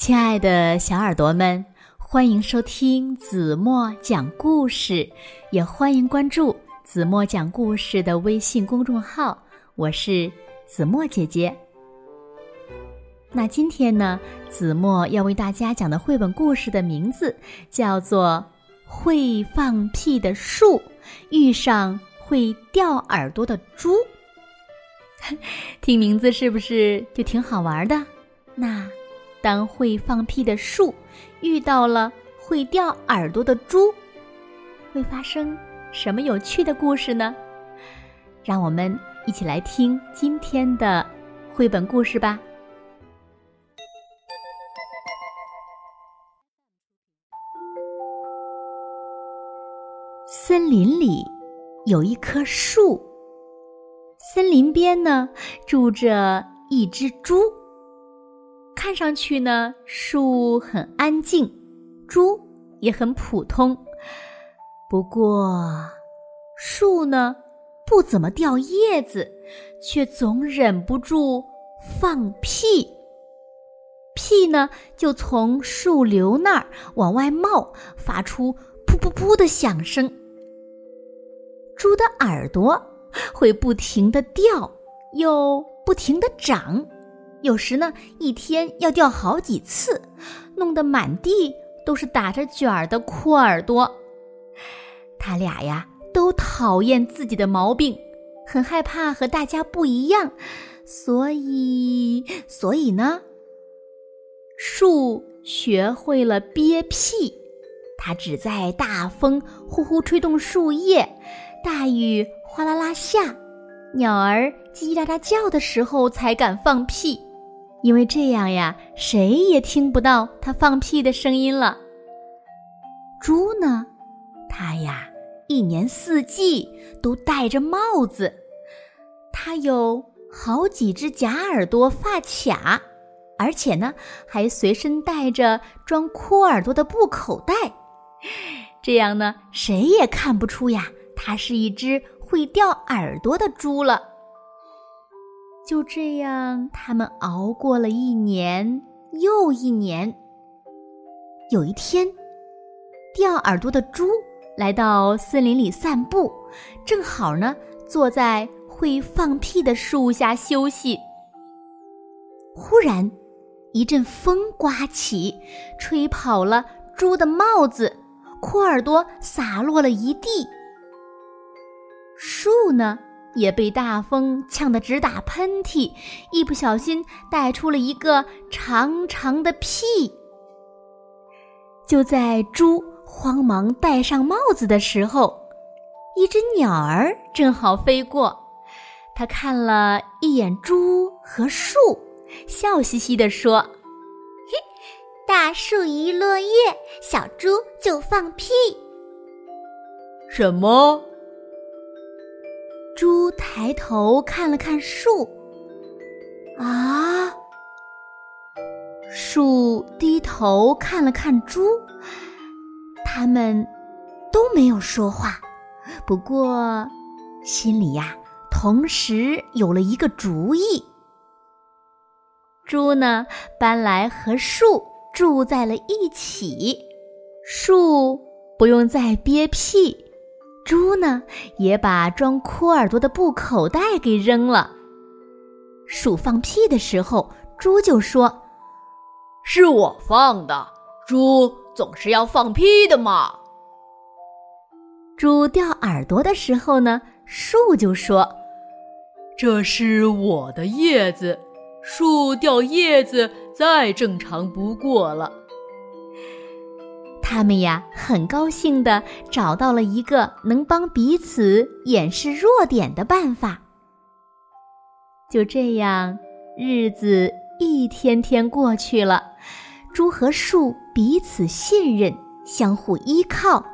亲爱的小耳朵们，欢迎收听子墨讲故事，也欢迎关注子墨讲故事的微信公众号。我是子墨姐姐。那今天呢，子墨要为大家讲的绘本故事的名字叫做《会放屁的树遇上会掉耳朵的猪》。听名字是不是就挺好玩的？那。当会放屁的树遇到了会掉耳朵的猪，会发生什么有趣的故事呢？让我们一起来听今天的绘本故事吧。森林里有一棵树，森林边呢住着一只猪。看上去呢，树很安静，猪也很普通。不过，树呢不怎么掉叶子，却总忍不住放屁。屁呢就从树瘤那儿往外冒，发出噗噗噗的响声。猪的耳朵会不停的掉，又不停的长。有时呢，一天要掉好几次，弄得满地都是打着卷儿的哭耳朵。他俩呀，都讨厌自己的毛病，很害怕和大家不一样，所以，所以呢，树学会了憋屁。它只在大风呼呼吹动树叶，大雨哗啦啦下，鸟儿叽叽喳喳叫的时候才敢放屁。因为这样呀，谁也听不到它放屁的声音了。猪呢，它呀一年四季都戴着帽子，它有好几只假耳朵发卡，而且呢还随身带着装哭耳朵的布口袋。这样呢，谁也看不出呀，它是一只会掉耳朵的猪了。就这样，他们熬过了一年又一年。有一天，掉耳朵的猪来到森林里散步，正好呢坐在会放屁的树下休息。忽然，一阵风刮起，吹跑了猪的帽子，哭耳朵洒落了一地。树呢？也被大风呛得直打喷嚏，一不小心带出了一个长长的屁。就在猪慌忙戴上帽子的时候，一只鸟儿正好飞过，它看了一眼猪和树，笑嘻嘻地说：“嘿，大树一落叶，小猪就放屁。”什么？猪抬头看了看树，啊！树低头看了看猪，他们都没有说话，不过心里呀，同时有了一个主意。猪呢，搬来和树住在了一起，树不用再憋屁。猪呢，也把装哭耳朵的布口袋给扔了。鼠放屁的时候，猪就说：“是我放的。”猪总是要放屁的嘛。猪掉耳朵的时候呢，树就说：“这是我的叶子。”树掉叶子再正常不过了。他们呀，很高兴的找到了一个能帮彼此掩饰弱点的办法。就这样，日子一天天过去了，猪和树彼此信任，相互依靠。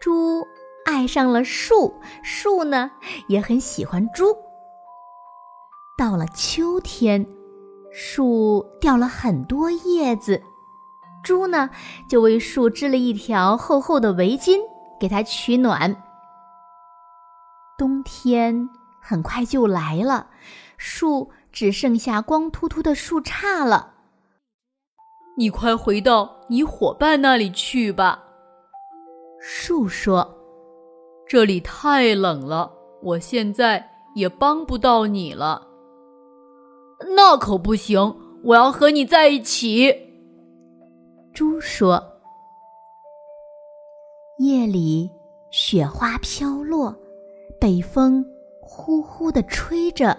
猪爱上了树，树呢也很喜欢猪。到了秋天，树掉了很多叶子。猪呢，就为树织了一条厚厚的围巾，给它取暖。冬天很快就来了，树只剩下光秃秃的树杈了。你快回到你伙伴那里去吧。”树说：“这里太冷了，我现在也帮不到你了。”那可不行，我要和你在一起。”猪说。夜里，雪花飘落，北风呼呼的吹着，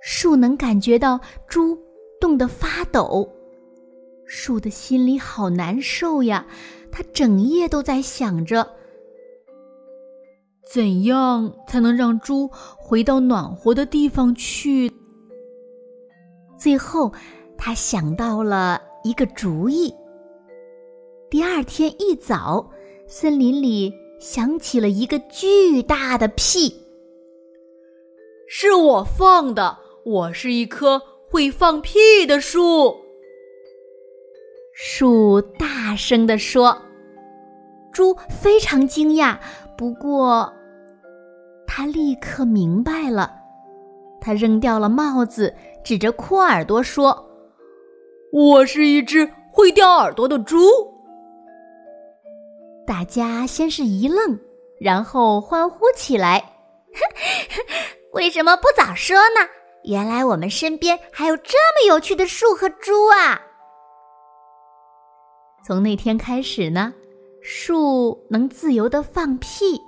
树能感觉到猪冻得发抖。树的心里好难受呀，它整夜都在想着，怎样才能让猪回到暖和的地方去。最后，他想到了一个主意。第二天一早。森林里响起了一个巨大的屁，是我放的。我是一棵会放屁的树。树大声地说：“猪非常惊讶，不过他立刻明白了。他扔掉了帽子，指着阔耳朵说：‘我是一只会掉耳朵的猪。’”大家先是一愣，然后欢呼起来。为什么不早说呢？原来我们身边还有这么有趣的树和猪啊！从那天开始呢，树能自由的放屁，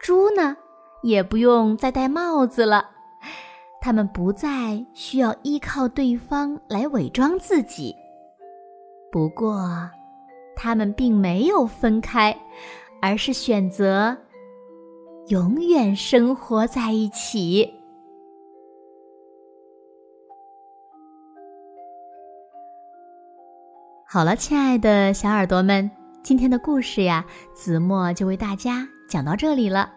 猪呢也不用再戴帽子了。它们不再需要依靠对方来伪装自己。不过。他们并没有分开，而是选择永远生活在一起。好了，亲爱的小耳朵们，今天的故事呀，子墨就为大家讲到这里了。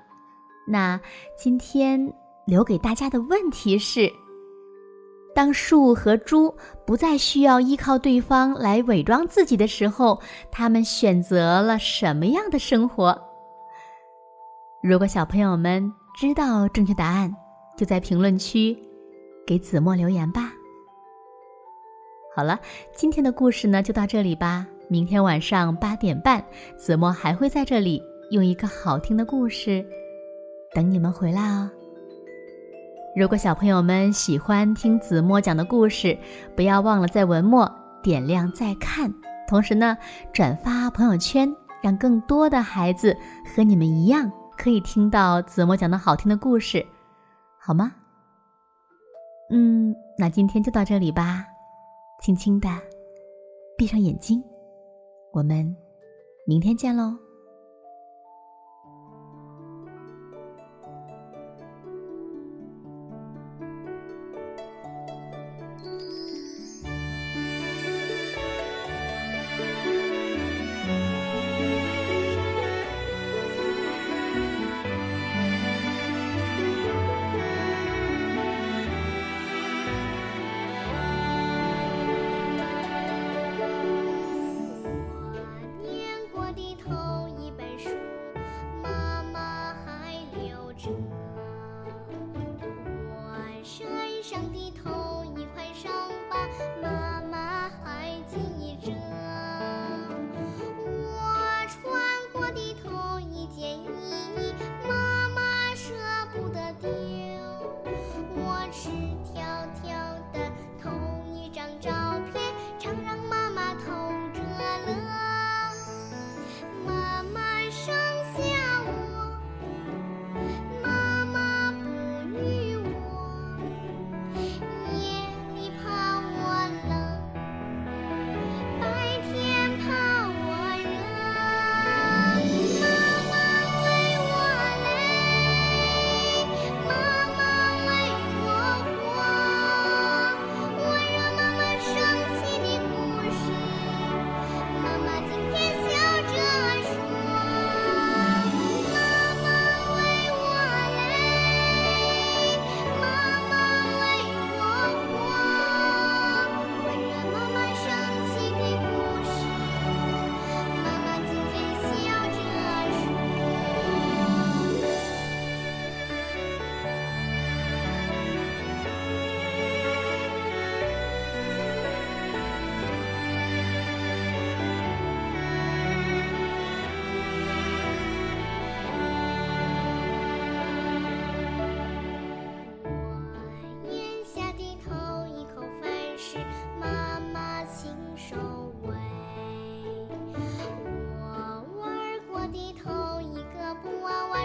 那今天留给大家的问题是。当树和猪不再需要依靠对方来伪装自己的时候，他们选择了什么样的生活？如果小朋友们知道正确答案，就在评论区给子墨留言吧。好了，今天的故事呢就到这里吧。明天晚上八点半，子墨还会在这里用一个好听的故事等你们回来哦。如果小朋友们喜欢听子墨讲的故事，不要忘了在文末点亮再看，同时呢转发朋友圈，让更多的孩子和你们一样可以听到子墨讲的好听的故事，好吗？嗯，那今天就到这里吧，轻轻的闭上眼睛，我们明天见喽。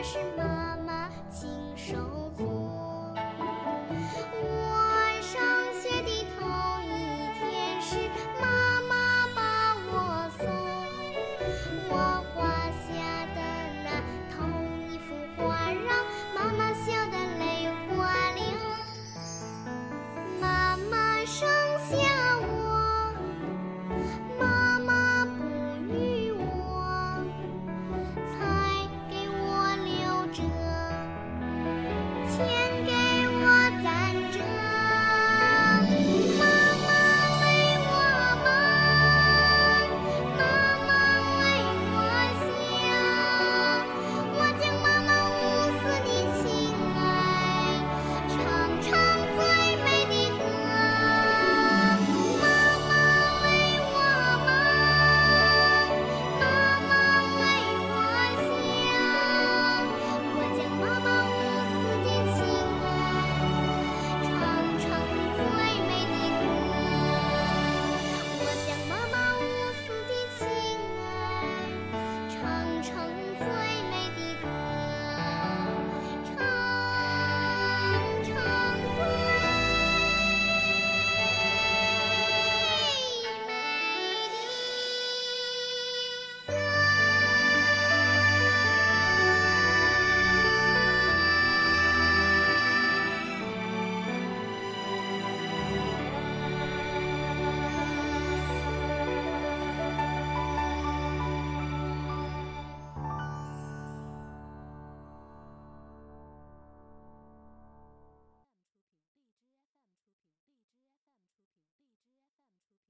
是妈妈亲手做。我上学的头一天是妈妈把我送。我画下的那头一幅画让妈妈笑得泪花流。妈妈上。